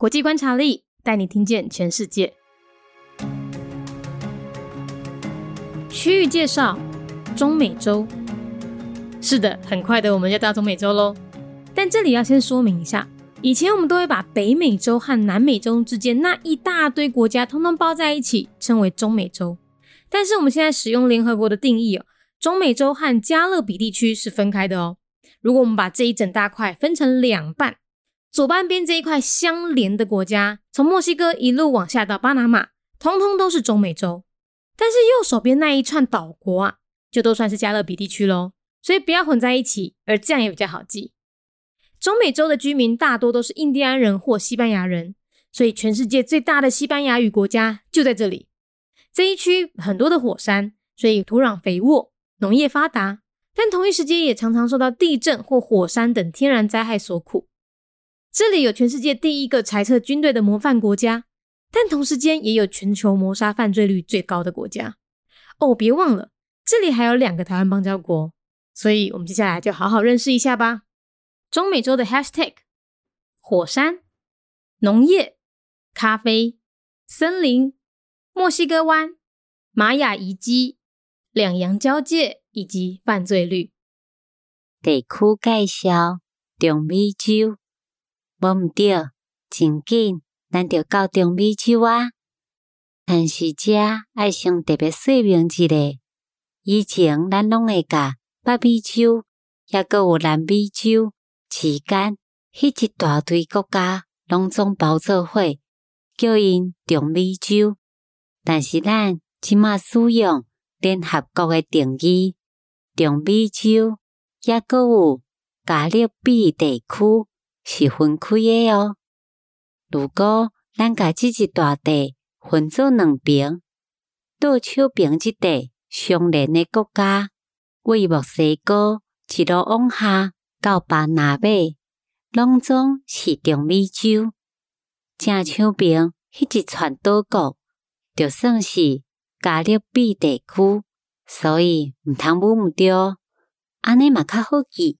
国际观察力带你听见全世界。区域介绍：中美洲。是的，很快的我们就到中美洲喽。但这里要先说明一下，以前我们都会把北美洲和南美洲之间那一大堆国家通通包在一起，称为中美洲。但是我们现在使用联合国的定义哦，中美洲和加勒比地区是分开的哦。如果我们把这一整大块分成两半，左半边这一块相连的国家，从墨西哥一路往下到巴拿马，通通都是中美洲。但是右手边那一串岛国啊，就都算是加勒比地区喽。所以不要混在一起，而这样也比较好记。中美洲的居民大多都是印第安人或西班牙人，所以全世界最大的西班牙语国家就在这里。这一区很多的火山，所以土壤肥沃，农业发达。但同一时间也常常受到地震或火山等天然灾害所苦。这里有全世界第一个裁撤军队的模范国家，但同时间也有全球谋杀犯罪率最高的国家。哦，别忘了，这里还有两个台湾邦交国。所以，我们接下来就好好认识一下吧。中美洲的 Hashtag：火山、农业、咖啡、森林、墨西哥湾、玛雅遗迹、两洋交界以及犯罪率。地区介绍：中美洲。无毋对，真紧，咱着到中美洲啊。但是遮爱先特别说明一下，以前咱拢会甲。北美洲，也阁有南美洲之间，迄一大堆国家拢总包做伙，叫因中美洲。但是咱即马使用联合国诶定义，中美洲也阁有加勒比地区是分开诶哦。如果咱甲即一大地分做两边，倒手边即块相连诶国家。为墨西哥一路往下到巴拿马，拢总是中美洲。正手边迄一串岛国，就算是加勒比地区，所以毋通误毋着。安尼嘛较好记。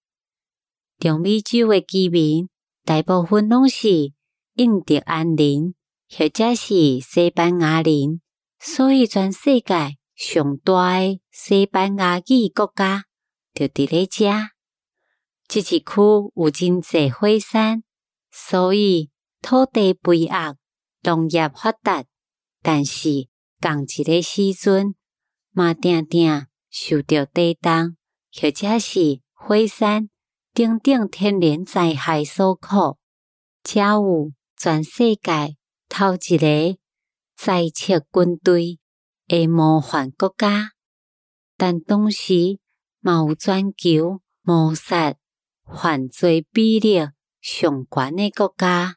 中美洲诶居民大部分拢是印第安人，或者是西班牙人，所以全世界。上大诶西班牙语国家就伫咧遮，即一区有真济火山，所以土地肥沃，农业发达。但是同一个时阵，嘛定定受到地震或者是火山顶顶天然灾害所苦，才有全世界头一个在撤军队。诶，模范国家，但同时嘛有全球谋杀犯罪比例上悬诶国家，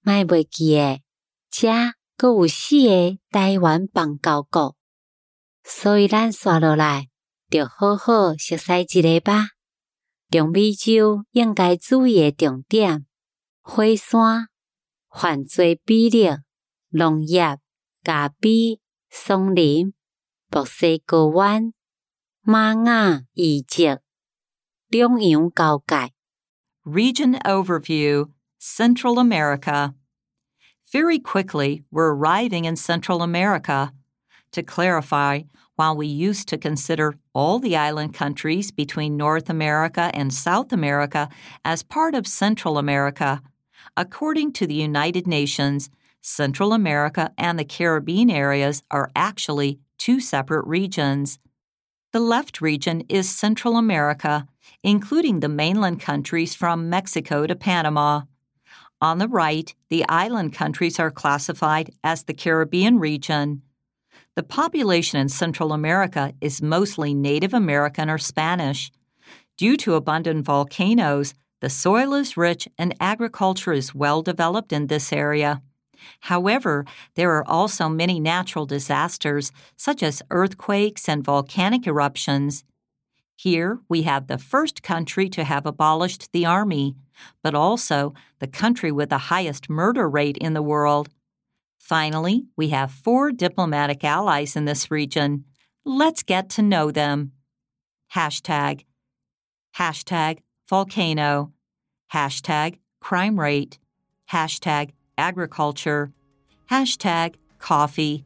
卖袂记诶，遮阁有四个台湾邦交国，所以咱刷落来，着好好熟悉一个吧。中美洲应该注意的重点：火山、犯罪比例、农业、咖啡。松林、墨西哥湾、玛雅遗迹、两洋交界。Region Overview Central America. Very quickly, we're arriving in Central America. To clarify, while we used to consider all the island countries between North America and South America as part of Central America, according to the United Nations, Central America and the Caribbean areas are actually two separate regions. The left region is Central America, including the mainland countries from Mexico to Panama. On the right, the island countries are classified as the Caribbean region. The population in Central America is mostly Native American or Spanish. Due to abundant volcanoes, the soil is rich and agriculture is well developed in this area. However, there are also many natural disasters, such as earthquakes and volcanic eruptions. Here we have the first country to have abolished the army, but also the country with the highest murder rate in the world. Finally, we have four diplomatic allies in this region. Let's get to know them. Hashtag. Hashtag volcano. Hashtag crime rate. Hashtag agriculture, hashtag coffee,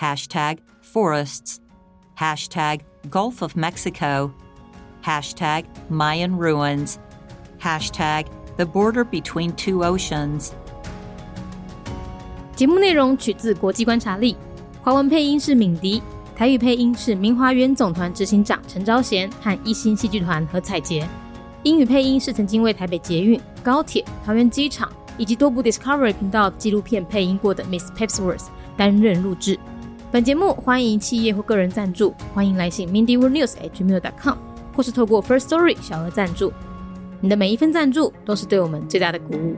hashtag forests, hashtag Gulf of Mexico, hashtag Mayan ruins, hashtag the border between two oceans. 节目内容取自国际观察力，华文配音是敏迪，台语配音是明华园总团执行长陈昭贤和一星戏剧团何彩杰，英语配音是曾经为台北捷运、高铁、桃园机场以及多部 Discovery 频道纪录片配音过的 Miss Pepsworth 担任录制。本节目欢迎企业或个人赞助，欢迎来信 mindyworldnews@gmail.com，或是透过 First Story 小额赞助。你的每一份赞助都是对我们最大的鼓舞。